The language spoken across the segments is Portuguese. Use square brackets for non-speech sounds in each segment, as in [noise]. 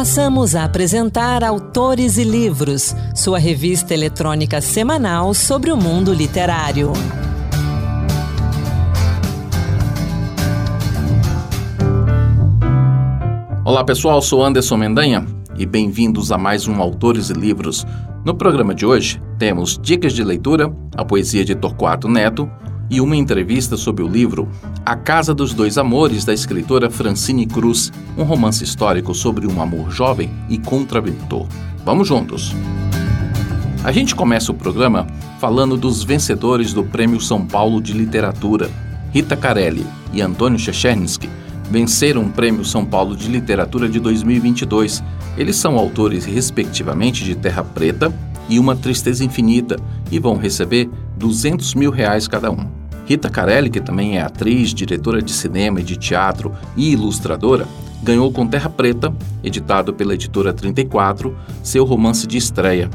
Passamos a apresentar Autores e Livros, sua revista eletrônica semanal sobre o mundo literário. Olá pessoal, sou Anderson Mendanha e bem-vindos a mais um Autores e Livros. No programa de hoje temos dicas de leitura, a poesia de Torquato Neto e uma entrevista sobre o livro A Casa dos Dois Amores, da escritora Francine Cruz, um romance histórico sobre um amor jovem e contraventor. Vamos juntos! A gente começa o programa falando dos vencedores do Prêmio São Paulo de Literatura. Rita Carelli e Antônio Chechernsky venceram o Prêmio São Paulo de Literatura de 2022. Eles são autores, respectivamente, de Terra Preta e Uma Tristeza Infinita e vão receber 200 mil reais cada um. Rita Carelli, que também é atriz, diretora de cinema e de teatro e ilustradora, ganhou com Terra Preta, editado pela editora 34, seu romance de estreia.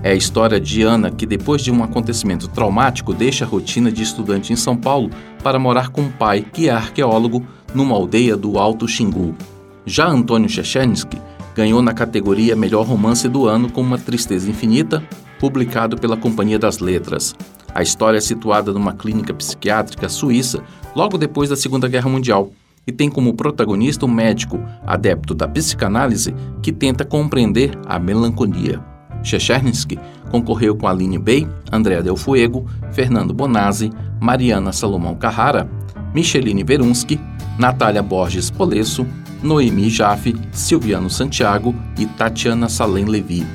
É a história de Ana que, depois de um acontecimento traumático, deixa a rotina de estudante em São Paulo para morar com o pai, que é arqueólogo, numa aldeia do Alto Xingu. Já Antônio Chechensky ganhou na categoria Melhor Romance do Ano com Uma Tristeza Infinita, publicado pela Companhia das Letras. A história é situada numa clínica psiquiátrica suíça logo depois da Segunda Guerra Mundial e tem como protagonista um médico adepto da psicanálise que tenta compreender a melancolia. Chechernsky concorreu com Aline Bey, Andrea Del Fuego, Fernando Bonazzi, Mariana Salomão Carrara, Micheline Verunsky, Natália Borges Polesso, Noemi Jaffe, Silviano Santiago e Tatiana Salem Levi.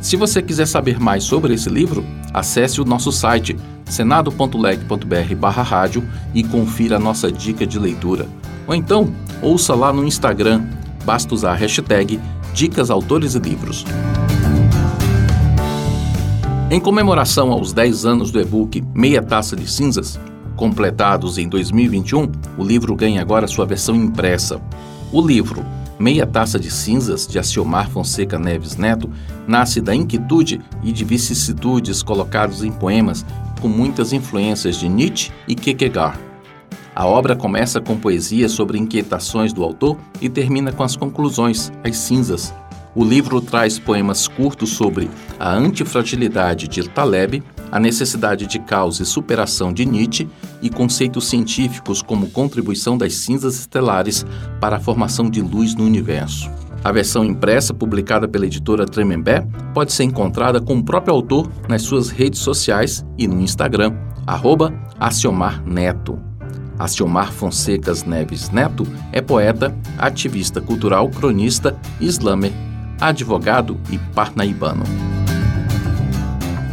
Se você quiser saber mais sobre esse livro, acesse o nosso site senado.leg.br rádio e confira a nossa dica de leitura. Ou então, ouça lá no Instagram, basta usar a hashtag Dicas Autores e Livros. Em comemoração aos 10 anos do e-book Meia Taça de Cinzas, completados em 2021, o livro ganha agora sua versão impressa. O livro Meia Taça de Cinzas, de Aciomar Fonseca Neves Neto, nasce da inquietude e de vicissitudes colocados em poemas com muitas influências de Nietzsche e Kierkegaard. A obra começa com poesia sobre inquietações do autor e termina com as conclusões, as cinzas. O livro traz poemas curtos sobre a antifragilidade de Taleb, a necessidade de causa e superação de Nietzsche e conceitos científicos como contribuição das cinzas estelares para a formação de luz no universo. A versão impressa, publicada pela editora Tremembé, pode ser encontrada com o próprio autor nas suas redes sociais e no Instagram, arroba Aciomar Neto. Aciomar Fonsecas Neves Neto é poeta, ativista cultural, cronista, islamer, advogado e parnaibano.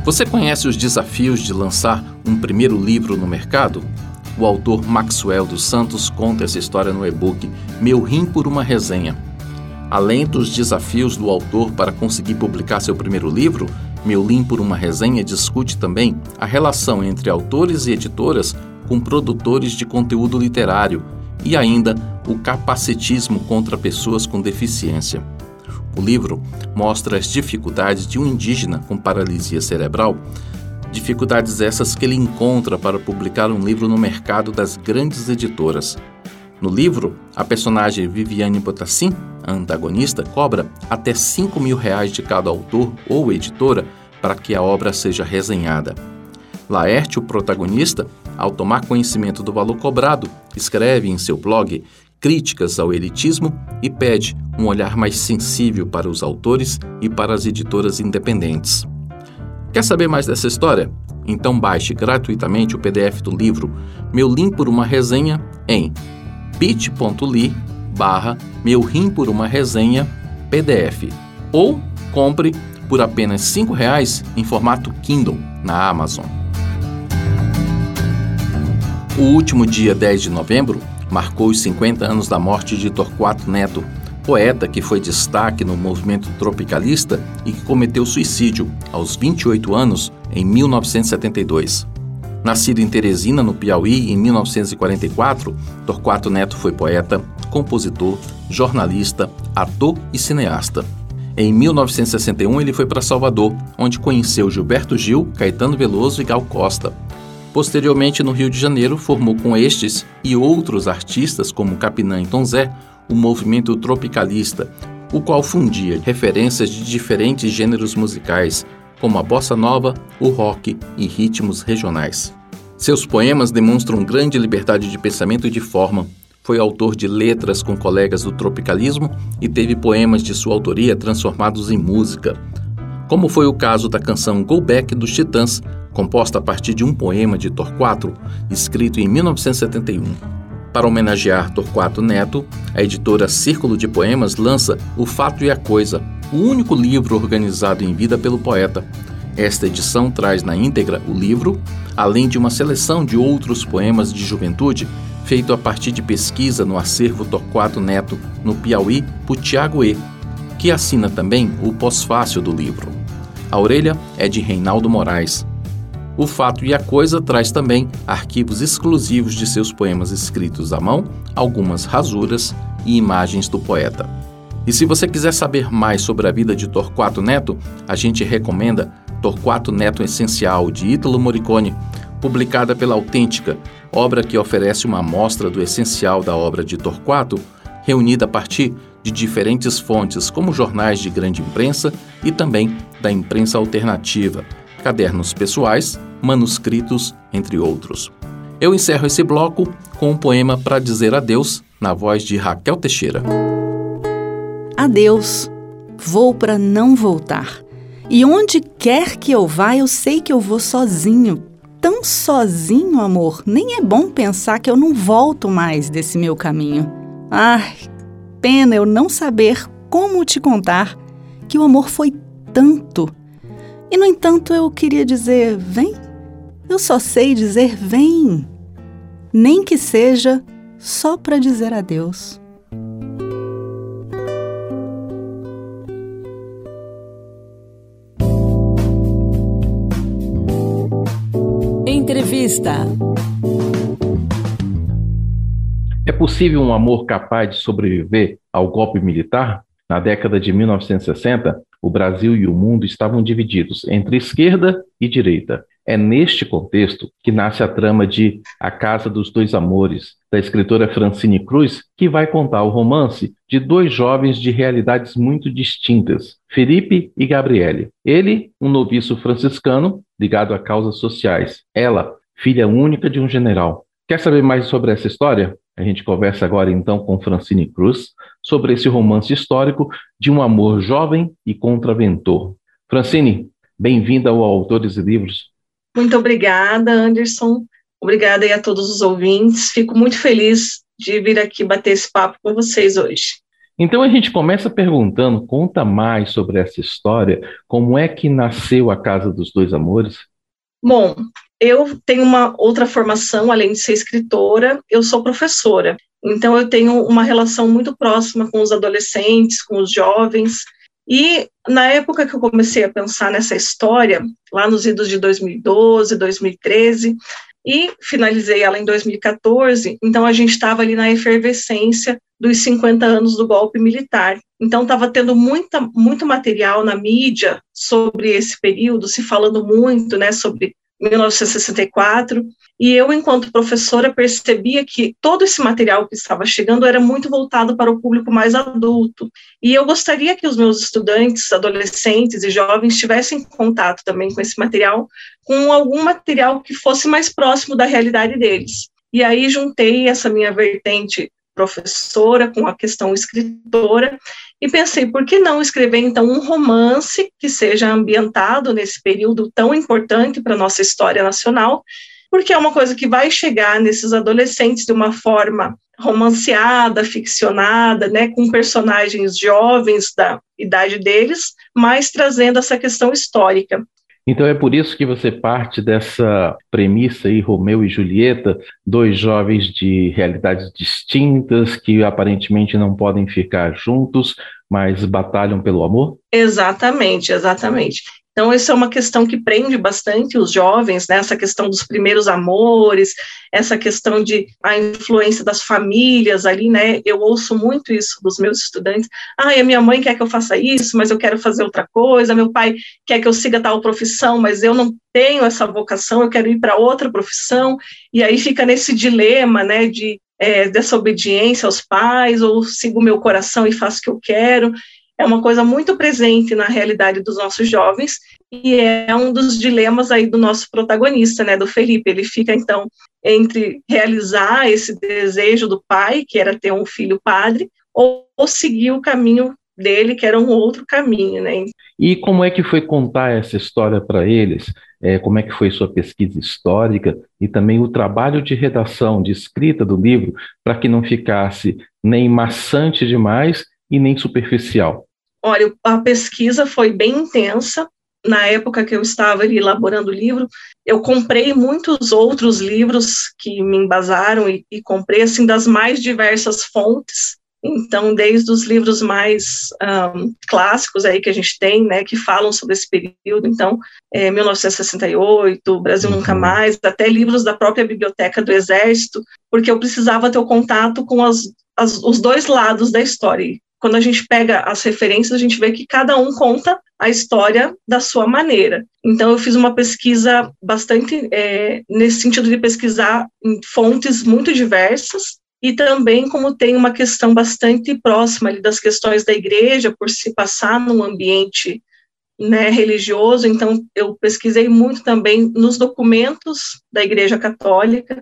Você conhece os desafios de lançar um primeiro livro no mercado? O autor Maxwell dos Santos conta essa história no e-book Meu Rim por uma Resenha. Além dos desafios do autor para conseguir publicar seu primeiro livro, Meu Rim por uma Resenha discute também a relação entre autores e editoras com produtores de conteúdo literário e ainda o capacitismo contra pessoas com deficiência. O livro mostra as dificuldades de um indígena com paralisia cerebral, dificuldades essas que ele encontra para publicar um livro no mercado das grandes editoras. No livro, a personagem Viviane Botassin, a antagonista, cobra até 5 mil reais de cada autor ou editora para que a obra seja resenhada. Laerte, o protagonista, ao tomar conhecimento do valor cobrado, escreve em seu blog críticas ao elitismo e pede um olhar mais sensível para os autores e para as editoras independentes. Quer saber mais dessa história? Então baixe gratuitamente o PDF do livro Meu Lim por uma Resenha em bit.ly barra Meu Rim por uma Resenha PDF ou compre por apenas R$ reais em formato Kindle na Amazon. O último dia 10 de novembro marcou os 50 anos da morte de Torquato Neto, poeta que foi destaque no movimento tropicalista e que cometeu suicídio aos 28 anos em 1972. Nascido em Teresina, no Piauí, em 1944, Torquato Neto foi poeta, compositor, jornalista, ator e cineasta. Em 1961, ele foi para Salvador, onde conheceu Gilberto Gil, Caetano Veloso e Gal Costa, Posteriormente, no Rio de Janeiro, formou com estes e outros artistas como Capinã e Tom Zé o movimento tropicalista, o qual fundia referências de diferentes gêneros musicais, como a bossa nova, o rock e ritmos regionais. Seus poemas demonstram grande liberdade de pensamento e de forma. Foi autor de letras com colegas do tropicalismo e teve poemas de sua autoria transformados em música, como foi o caso da canção Go Back dos Titãs, composta a partir de um poema de Torquato, escrito em 1971. Para homenagear Torquato Neto, a editora Círculo de Poemas lança O Fato e a Coisa, o único livro organizado em vida pelo poeta. Esta edição traz na íntegra o livro, além de uma seleção de outros poemas de juventude feito a partir de pesquisa no acervo Torquato Neto, no Piauí, por Tiago E., que assina também o pós-fácil do livro. A orelha é de Reinaldo Moraes. O Fato e a Coisa traz também arquivos exclusivos de seus poemas escritos à mão, algumas rasuras e imagens do poeta. E se você quiser saber mais sobre a vida de Torquato Neto, a gente recomenda Torquato Neto Essencial, de Ítalo Morricone, publicada pela Autêntica, obra que oferece uma amostra do essencial da obra de Torquato, reunida a partir de diferentes fontes, como jornais de grande imprensa e também da imprensa alternativa, cadernos pessoais, manuscritos, entre outros. Eu encerro esse bloco com um poema para dizer adeus, na voz de Raquel Teixeira. Adeus, vou para não voltar. E onde quer que eu vá, eu sei que eu vou sozinho. Tão sozinho, amor, nem é bom pensar que eu não volto mais desse meu caminho. Ai, pena eu não saber como te contar que o amor foi tanto. E, no entanto, eu queria dizer: vem. Eu só sei dizer: vem. Nem que seja só para dizer adeus. Entrevista. Possível um amor capaz de sobreviver ao golpe militar? Na década de 1960, o Brasil e o mundo estavam divididos entre esquerda e direita. É neste contexto que nasce a trama de A Casa dos Dois Amores, da escritora Francine Cruz, que vai contar o romance de dois jovens de realidades muito distintas, Felipe e Gabriele. Ele, um noviço franciscano ligado a causas sociais. Ela, filha única de um general. Quer saber mais sobre essa história? A gente conversa agora então com Francine Cruz sobre esse romance histórico de um amor jovem e contraventor. Francine, bem-vinda ao Autores e Livros. Muito obrigada, Anderson. Obrigada aí a todos os ouvintes. Fico muito feliz de vir aqui bater esse papo com vocês hoje. Então a gente começa perguntando, conta mais sobre essa história, como é que nasceu a Casa dos Dois Amores? Bom, eu tenho uma outra formação, além de ser escritora, eu sou professora. Então, eu tenho uma relação muito próxima com os adolescentes, com os jovens. E na época que eu comecei a pensar nessa história, lá nos idos de 2012, 2013, e finalizei ela em 2014, então a gente estava ali na efervescência dos 50 anos do golpe militar. Então estava tendo muita, muito material na mídia sobre esse período, se falando muito né, sobre 1964, e eu, enquanto professora, percebia que todo esse material que estava chegando era muito voltado para o público mais adulto, e eu gostaria que os meus estudantes, adolescentes e jovens tivessem contato também com esse material, com algum material que fosse mais próximo da realidade deles. E aí juntei essa minha vertente professora com a questão escritora e pensei, por que não escrever então um romance que seja ambientado nesse período tão importante para a nossa história nacional, porque é uma coisa que vai chegar nesses adolescentes de uma forma romanceada, ficcionada, né, com personagens jovens da idade deles, mas trazendo essa questão histórica. Então é por isso que você parte dessa premissa aí, Romeu e Julieta, dois jovens de realidades distintas que aparentemente não podem ficar juntos, mas batalham pelo amor? Exatamente, exatamente. Então, isso é uma questão que prende bastante os jovens, né? essa questão dos primeiros amores, essa questão de a influência das famílias ali, né? Eu ouço muito isso dos meus estudantes. Ah, a minha mãe quer que eu faça isso, mas eu quero fazer outra coisa. Meu pai quer que eu siga tal profissão, mas eu não tenho essa vocação, eu quero ir para outra profissão. E aí fica nesse dilema, né? De é, dessa obediência aos pais, ou sigo meu coração e faço o que eu quero. É uma coisa muito presente na realidade dos nossos jovens e é um dos dilemas aí do nosso protagonista, né, do Felipe. Ele fica então entre realizar esse desejo do pai, que era ter um filho padre, ou, ou seguir o caminho dele, que era um outro caminho, né? E como é que foi contar essa história para eles? É, como é que foi sua pesquisa histórica e também o trabalho de redação, de escrita do livro, para que não ficasse nem maçante demais e nem superficial? Olha, a pesquisa foi bem intensa. Na época que eu estava elaborando o livro, eu comprei muitos outros livros que me embasaram e, e comprei assim das mais diversas fontes. Então, desde os livros mais um, clássicos aí que a gente tem, né, que falam sobre esse período, então, é, 1968, Brasil uhum. Nunca Mais, até livros da própria Biblioteca do Exército, porque eu precisava ter o contato com as, as, os dois lados da história. Quando a gente pega as referências, a gente vê que cada um conta a história da sua maneira. Então, eu fiz uma pesquisa bastante é, nesse sentido de pesquisar em fontes muito diversas, e também como tem uma questão bastante próxima ali das questões da igreja, por se passar num ambiente né, religioso, então eu pesquisei muito também nos documentos da Igreja Católica,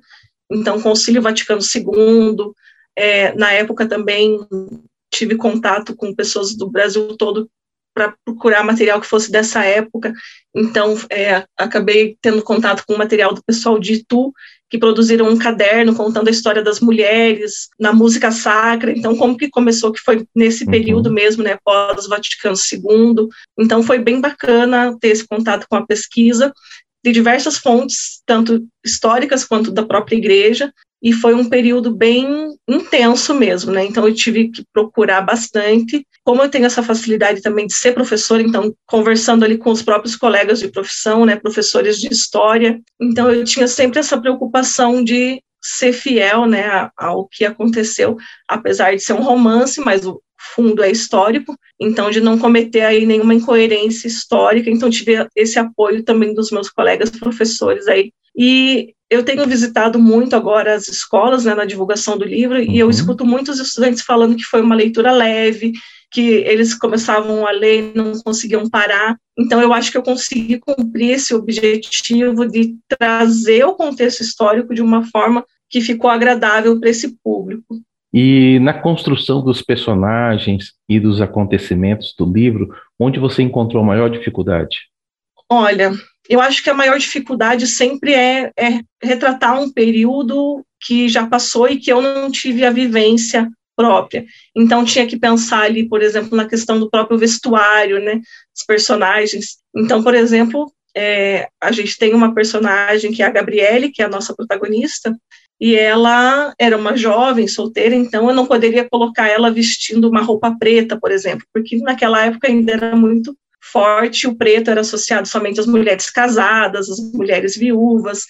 então Concílio Vaticano II, é, na época também tive contato com pessoas do Brasil todo para procurar material que fosse dessa época, então é, acabei tendo contato com o material do pessoal de Itu, que produziram um caderno contando a história das mulheres na música sacra. Então, como que começou, que foi nesse uhum. período mesmo, né, pós Vaticano II. Então, foi bem bacana ter esse contato com a pesquisa de diversas fontes, tanto históricas quanto da própria igreja, e foi um período bem intenso mesmo, né? Então eu tive que procurar bastante. Como eu tenho essa facilidade também de ser professora, então conversando ali com os próprios colegas de profissão, né, professores de história, então eu tinha sempre essa preocupação de ser fiel, né, ao que aconteceu, apesar de ser um romance, mas o fundo é histórico, então de não cometer aí nenhuma incoerência histórica, então tive esse apoio também dos meus colegas professores aí. E eu tenho visitado muito agora as escolas, né, na divulgação do livro, uhum. e eu uhum. escuto muitos estudantes falando que foi uma leitura leve, que eles começavam a ler e não conseguiam parar. Então, eu acho que eu consegui cumprir esse objetivo de trazer o contexto histórico de uma forma que ficou agradável para esse público. E na construção dos personagens e dos acontecimentos do livro, onde você encontrou maior dificuldade? Olha, eu acho que a maior dificuldade sempre é, é, retratar um período que já passou e que eu não tive a vivência própria. Então tinha que pensar ali, por exemplo, na questão do próprio vestuário, né, os personagens. Então, por exemplo, é, a gente tem uma personagem que é a Gabriele, que é a nossa protagonista, e ela era uma jovem solteira, então eu não poderia colocar ela vestindo uma roupa preta, por exemplo, porque naquela época ainda era muito forte, o preto era associado somente às mulheres casadas, às mulheres viúvas.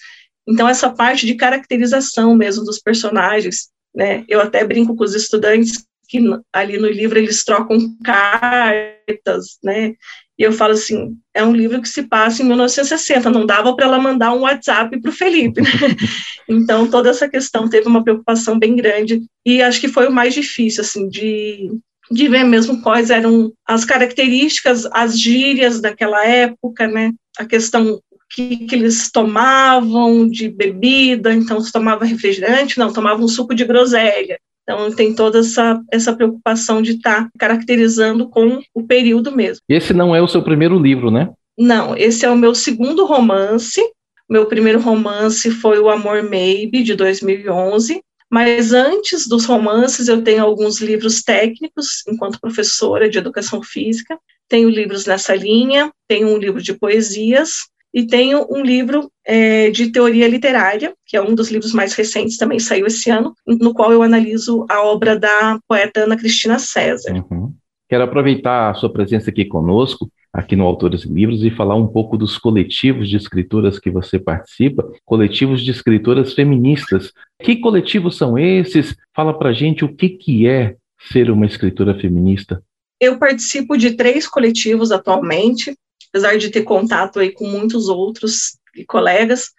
Então, essa parte de caracterização mesmo dos personagens, né? Eu até brinco com os estudantes que ali no livro eles trocam cartas, né? E eu falo assim, é um livro que se passa em 1960, não dava para ela mandar um WhatsApp para o Felipe, né? [laughs] Então, toda essa questão teve uma preocupação bem grande, e acho que foi o mais difícil, assim, de de ver mesmo quais eram as características, as gírias daquela época, né? A questão que, que eles tomavam de bebida, então se tomava refrigerante, não, tomava um suco de groselha. Então tem toda essa, essa preocupação de estar tá caracterizando com o período mesmo. Esse não é o seu primeiro livro, né? Não, esse é o meu segundo romance. Meu primeiro romance foi O Amor Maybe, de 2011. Mas antes dos romances, eu tenho alguns livros técnicos, enquanto professora de educação física. Tenho livros nessa linha, tenho um livro de poesias e tenho um livro é, de teoria literária, que é um dos livros mais recentes, também saiu esse ano, no qual eu analiso a obra da poeta Ana Cristina César. Uhum. Quero aproveitar a sua presença aqui conosco aqui no Autores e Livros e falar um pouco dos coletivos de escritoras que você participa, coletivos de escritoras feministas. Que coletivos são esses? Fala pra gente o que, que é ser uma escritora feminista. Eu participo de três coletivos atualmente, apesar de ter contato aí com muitos outros colegas.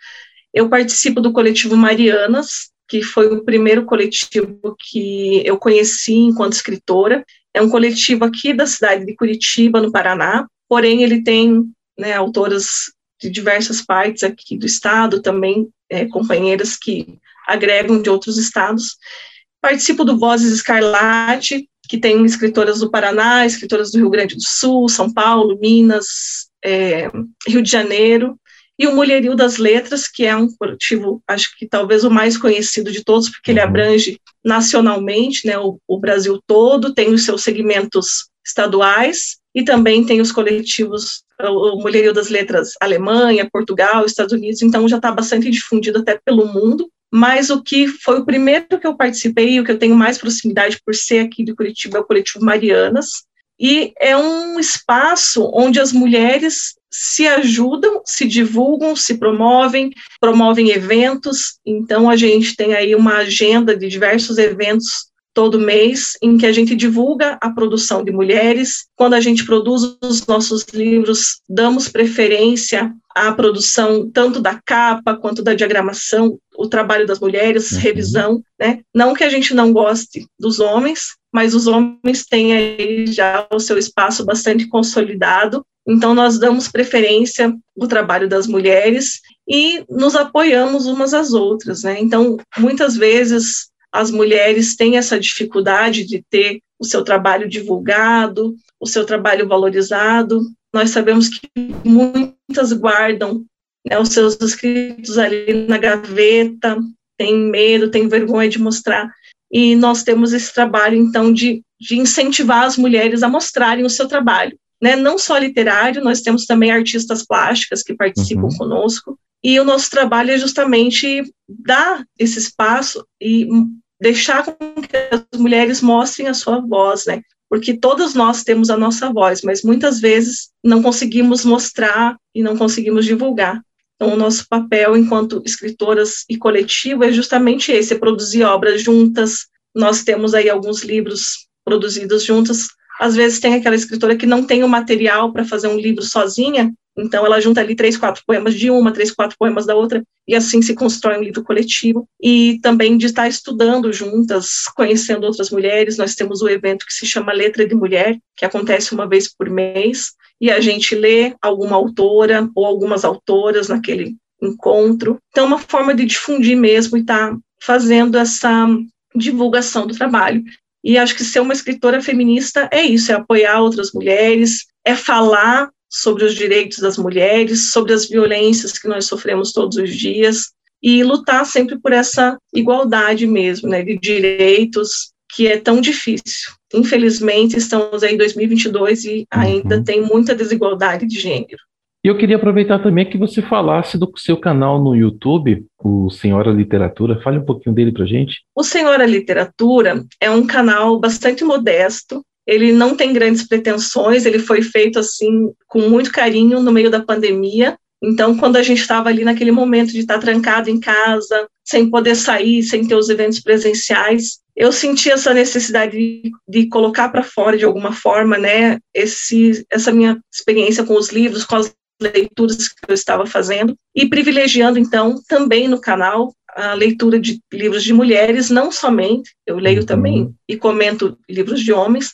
Eu participo do coletivo Marianas, que foi o primeiro coletivo que eu conheci enquanto escritora. é um coletivo aqui da cidade de Curitiba, no Paraná, porém ele tem né, autoras de diversas partes aqui do estado, também é, companheiras que agregam de outros estados. Participo do Vozes Escarlate, que tem escritoras do Paraná, escritoras do Rio Grande do Sul, São Paulo, Minas, é, Rio de Janeiro, e o Mulherio das Letras, que é um coletivo, acho que talvez o mais conhecido de todos, porque ele uhum. abrange nacionalmente, né, o, o Brasil todo, tem os seus segmentos estaduais, e também tem os coletivos, o Mulherio das Letras Alemanha, Portugal, Estados Unidos, então já está bastante difundido até pelo mundo, mas o que foi o primeiro que eu participei, o que eu tenho mais proximidade por ser aqui de Curitiba, é o coletivo Marianas, e é um espaço onde as mulheres se ajudam, se divulgam, se promovem, promovem eventos. Então, a gente tem aí uma agenda de diversos eventos todo mês, em que a gente divulga a produção de mulheres. Quando a gente produz os nossos livros, damos preferência à produção tanto da capa quanto da diagramação, o trabalho das mulheres, uhum. revisão, né? Não que a gente não goste dos homens, mas os homens têm aí já o seu espaço bastante consolidado. Então nós damos preferência ao trabalho das mulheres e nos apoiamos umas às outras, né? Então muitas vezes as mulheres têm essa dificuldade de ter o seu trabalho divulgado, o seu trabalho valorizado. Nós sabemos que muitas guardam né, os seus escritos ali na gaveta, têm medo, têm vergonha de mostrar. E nós temos esse trabalho, então, de, de incentivar as mulheres a mostrarem o seu trabalho. Né? Não só literário, nós temos também artistas plásticas que participam uhum. conosco. E o nosso trabalho é justamente dar esse espaço e deixar com que as mulheres mostrem a sua voz, né? Porque todos nós temos a nossa voz, mas muitas vezes não conseguimos mostrar e não conseguimos divulgar. Então, o nosso papel enquanto escritoras e coletivo é justamente esse, é produzir obras juntas. Nós temos aí alguns livros produzidos juntas. Às vezes tem aquela escritora que não tem o material para fazer um livro sozinha, então, ela junta ali três, quatro poemas de uma, três, quatro poemas da outra, e assim se constrói um livro coletivo. E também de estar estudando juntas, conhecendo outras mulheres. Nós temos o um evento que se chama Letra de Mulher, que acontece uma vez por mês, e a gente lê alguma autora ou algumas autoras naquele encontro. Então, é uma forma de difundir mesmo e estar tá fazendo essa divulgação do trabalho. E acho que ser uma escritora feminista é isso, é apoiar outras mulheres, é falar sobre os direitos das mulheres, sobre as violências que nós sofremos todos os dias e lutar sempre por essa igualdade mesmo, né, de direitos que é tão difícil. Infelizmente, estamos aí em 2022 e ainda uhum. tem muita desigualdade de gênero. E eu queria aproveitar também que você falasse do seu canal no YouTube, o Senhora Literatura. Fale um pouquinho dele para gente. O Senhora Literatura é um canal bastante modesto ele não tem grandes pretensões, ele foi feito assim com muito carinho no meio da pandemia. Então, quando a gente estava ali naquele momento de estar trancado em casa, sem poder sair, sem ter os eventos presenciais, eu senti essa necessidade de, de colocar para fora de alguma forma, né, esse, essa minha experiência com os livros, com as leituras que eu estava fazendo e privilegiando então também no canal a leitura de livros de mulheres, não somente, eu leio uhum. também e comento livros de homens,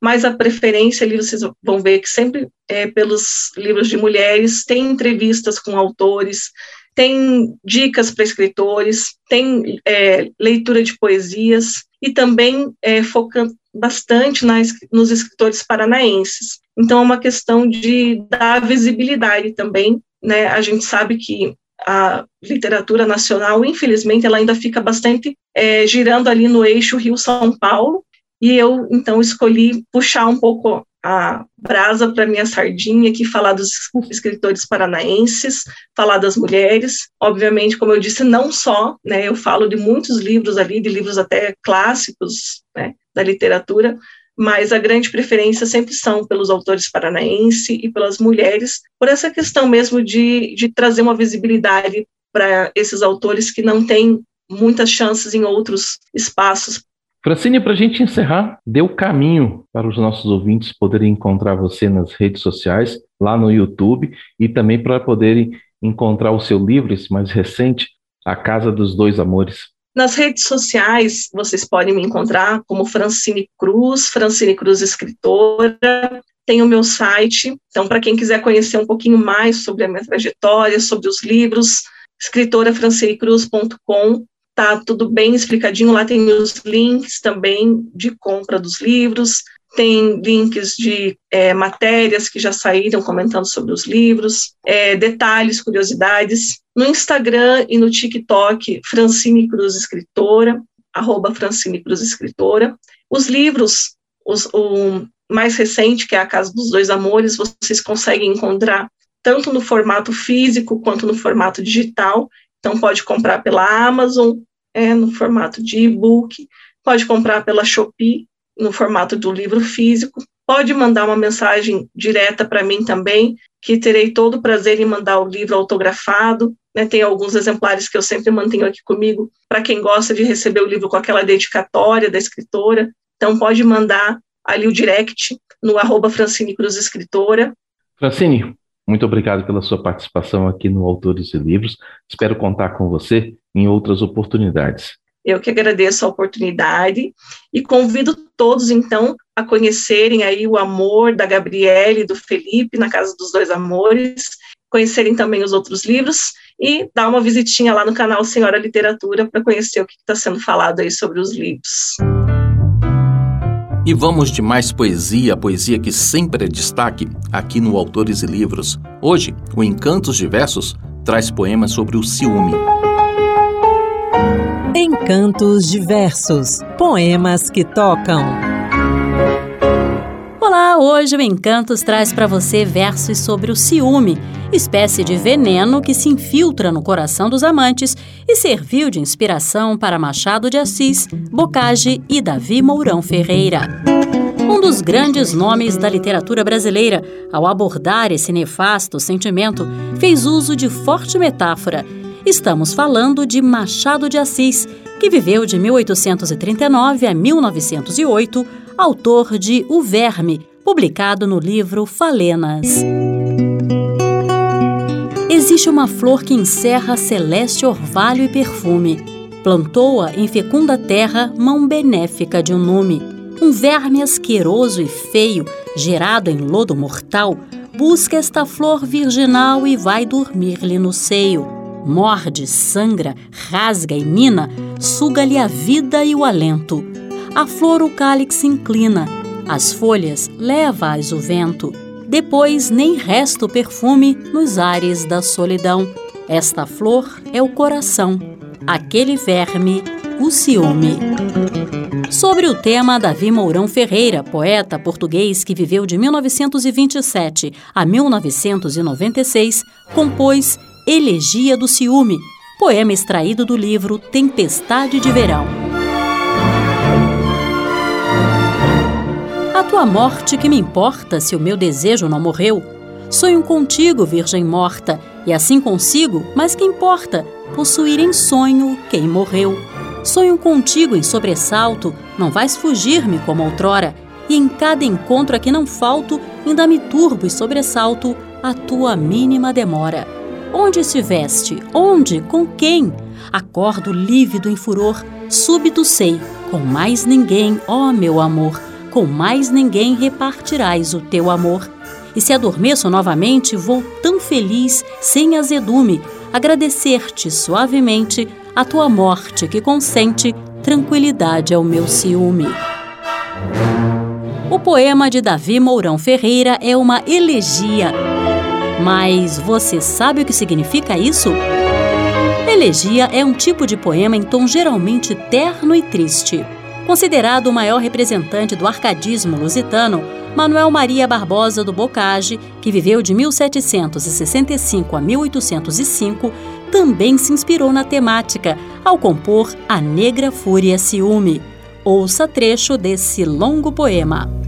mas a preferência ali vocês vão ver que sempre é pelos livros de mulheres, tem entrevistas com autores, tem dicas para escritores, tem é, leitura de poesias e também é, focando bastante nas, nos escritores paranaenses. Então, é uma questão de dar visibilidade também. Né? A gente sabe que a literatura nacional, infelizmente, ela ainda fica bastante é, girando ali no eixo Rio-São Paulo, e eu, então, escolhi puxar um pouco a brasa para minha sardinha aqui, falar dos escritores paranaenses, falar das mulheres. Obviamente, como eu disse, não só, né, eu falo de muitos livros ali, de livros até clássicos né, da literatura, mas a grande preferência sempre são pelos autores paranaenses e pelas mulheres, por essa questão mesmo de, de trazer uma visibilidade para esses autores que não têm muitas chances em outros espaços. Francine, para a gente encerrar, dê o caminho para os nossos ouvintes poderem encontrar você nas redes sociais, lá no YouTube, e também para poderem encontrar o seu livro, esse mais recente, A Casa dos Dois Amores. Nas redes sociais, vocês podem me encontrar como Francine Cruz, Francine Cruz Escritora. Tem o meu site, então, para quem quiser conhecer um pouquinho mais sobre a minha trajetória, sobre os livros, escritorafrancinecruz.com, tá tudo bem explicadinho. Lá tem os links também de compra dos livros, tem links de é, matérias que já saíram comentando sobre os livros, é, detalhes, curiosidades. No Instagram e no TikTok, Francine Cruz Escritora, arroba Francine Cruz Escritora. Os livros, os, o mais recente, que é A Casa dos Dois Amores, vocês conseguem encontrar tanto no formato físico quanto no formato digital. Então, pode comprar pela Amazon, é, no formato de e-book, pode comprar pela Shopee, no formato do livro físico. Pode mandar uma mensagem direta para mim também, que terei todo o prazer em mandar o livro autografado. Né, tem alguns exemplares que eu sempre mantenho aqui comigo, para quem gosta de receber o livro com aquela dedicatória da escritora. Então, pode mandar ali o direct no arroba Francine Cruz Escritora. Francine, muito obrigado pela sua participação aqui no Autores e Livros. Espero contar com você em outras oportunidades. Eu que agradeço a oportunidade e convido todos, então, a conhecerem aí o amor da Gabriele e do Felipe na Casa dos Dois Amores, conhecerem também os outros livros e dar uma visitinha lá no canal Senhora Literatura para conhecer o que está sendo falado aí sobre os livros. E vamos de mais poesia, poesia que sempre é destaque aqui no Autores e Livros. Hoje, o Encantos Diversos traz poemas sobre o ciúme. Encantos diversos, poemas que tocam. Olá, hoje o Encantos traz para você versos sobre o ciúme, espécie de veneno que se infiltra no coração dos amantes e serviu de inspiração para Machado de Assis, Bocage e Davi Mourão Ferreira. Um dos grandes nomes da literatura brasileira, ao abordar esse nefasto sentimento, fez uso de forte metáfora Estamos falando de Machado de Assis, que viveu de 1839 a 1908, autor de O Verme, publicado no livro Falenas. Existe uma flor que encerra celeste orvalho e perfume. Plantou-a em fecunda terra mão benéfica de um nume. Um verme asqueroso e feio, gerado em lodo mortal, busca esta flor virginal e vai dormir-lhe no seio Morde, sangra, rasga e mina, suga-lhe a vida e o alento. A flor o cálice inclina, as folhas leva-as o vento. Depois nem resta o perfume nos ares da solidão. Esta flor é o coração, aquele verme, o ciúme. Sobre o tema, Davi Mourão Ferreira, poeta português que viveu de 1927 a 1996, compôs Elegia do Ciúme, poema extraído do livro Tempestade de Verão. A tua morte que me importa se o meu desejo não morreu. Sonho contigo, Virgem morta, e assim consigo, mas que importa, possuir em sonho quem morreu. Sonho contigo em sobressalto, não vais fugir-me como outrora, e em cada encontro a que não falto, ainda me turbo e sobressalto a tua mínima demora. Onde estiveste? Onde? Com quem? Acordo lívido em furor, súbito sei, com mais ninguém, ó meu amor, com mais ninguém repartirás o teu amor. E se adormeço novamente, vou tão feliz, sem azedume, agradecer-te suavemente a tua morte que consente tranquilidade ao meu ciúme. O poema de Davi Mourão Ferreira é uma elegia mas você sabe o que significa isso? Elegia é um tipo de poema em tom geralmente terno e triste. Considerado o maior representante do arcadismo lusitano, Manuel Maria Barbosa do Bocage, que viveu de 1765 a 1805, também se inspirou na temática ao compor A Negra Fúria Ciúme. Ouça trecho desse longo poema.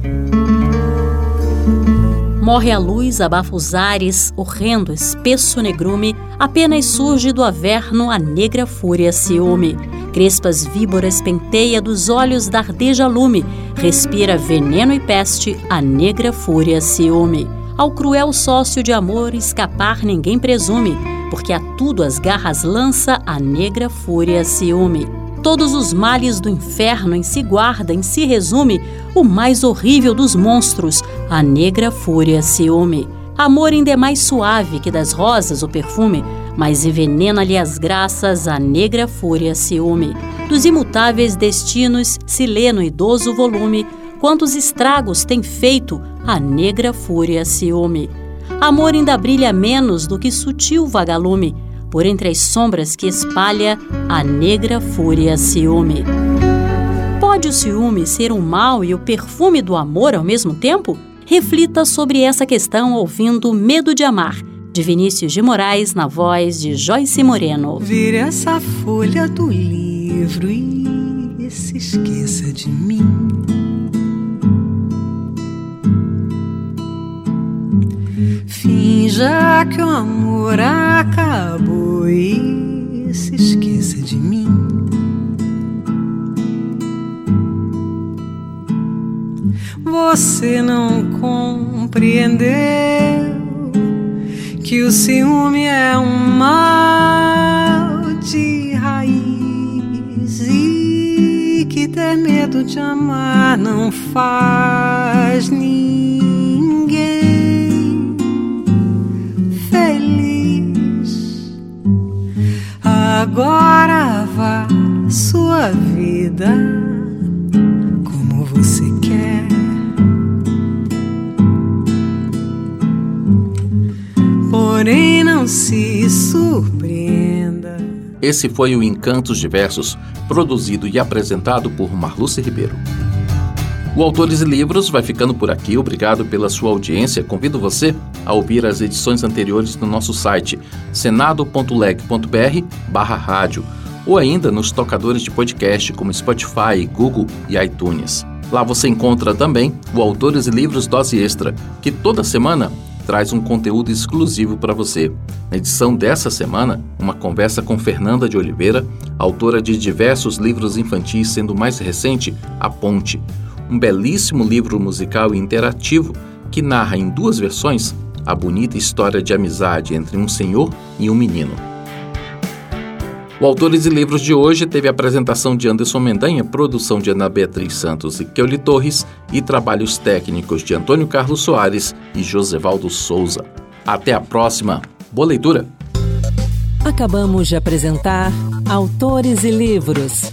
Morre a luz, abafa os ares, horrendo, espesso negrume, apenas surge do averno a negra fúria ciúme. Crespas víboras penteia dos olhos dardeja lume, respira veneno e peste a negra fúria ciúme. Ao cruel sócio de amor escapar ninguém presume, porque a tudo as garras lança a negra fúria ciúme. Todos os males do inferno em si guarda, em si resume o mais horrível dos monstros, a negra fúria ciúme. Amor ainda é mais suave que das rosas o perfume, mas envenena-lhe as graças a negra fúria ciúme. Dos imutáveis destinos se lê no idoso volume quantos estragos tem feito a negra fúria ciúme. Amor ainda brilha menos do que sutil vagalume, por entre as sombras que espalha a negra fúria ciúme. Pode o ciúme ser um mal e o perfume do amor ao mesmo tempo? Reflita sobre essa questão ouvindo Medo de Amar, de Vinícius de Moraes, na voz de Joyce Moreno. Vire essa folha do livro e se esqueça de mim. Finja que o amor acabou e se esqueça de mim. Você não compreendeu que o ciúme é um mal de raiz e que ter medo de amar não faz ninguém Agora vá sua vida como você quer. porém não se surpreenda. Esse foi o Encantos Diversos, produzido e apresentado por Marluce Ribeiro. O Autores e Livros vai ficando por aqui. Obrigado pela sua audiência. Convido você a ouvir as edições anteriores no nosso site senado.leg.br barra rádio ou ainda nos tocadores de podcast como Spotify, Google e iTunes. Lá você encontra também o Autores e Livros Dose Extra, que toda semana traz um conteúdo exclusivo para você. Na edição dessa semana, uma conversa com Fernanda de Oliveira, autora de diversos livros infantis, sendo mais recente A Ponte, um belíssimo livro musical e interativo que narra em duas versões a bonita história de amizade entre um senhor e um menino. O Autores e Livros de hoje teve a apresentação de Anderson Mendanha, produção de Ana Beatriz Santos e Keuli Torres e trabalhos técnicos de Antônio Carlos Soares e Josevaldo Souza. Até a próxima. Boa leitura! Acabamos de apresentar Autores e Livros,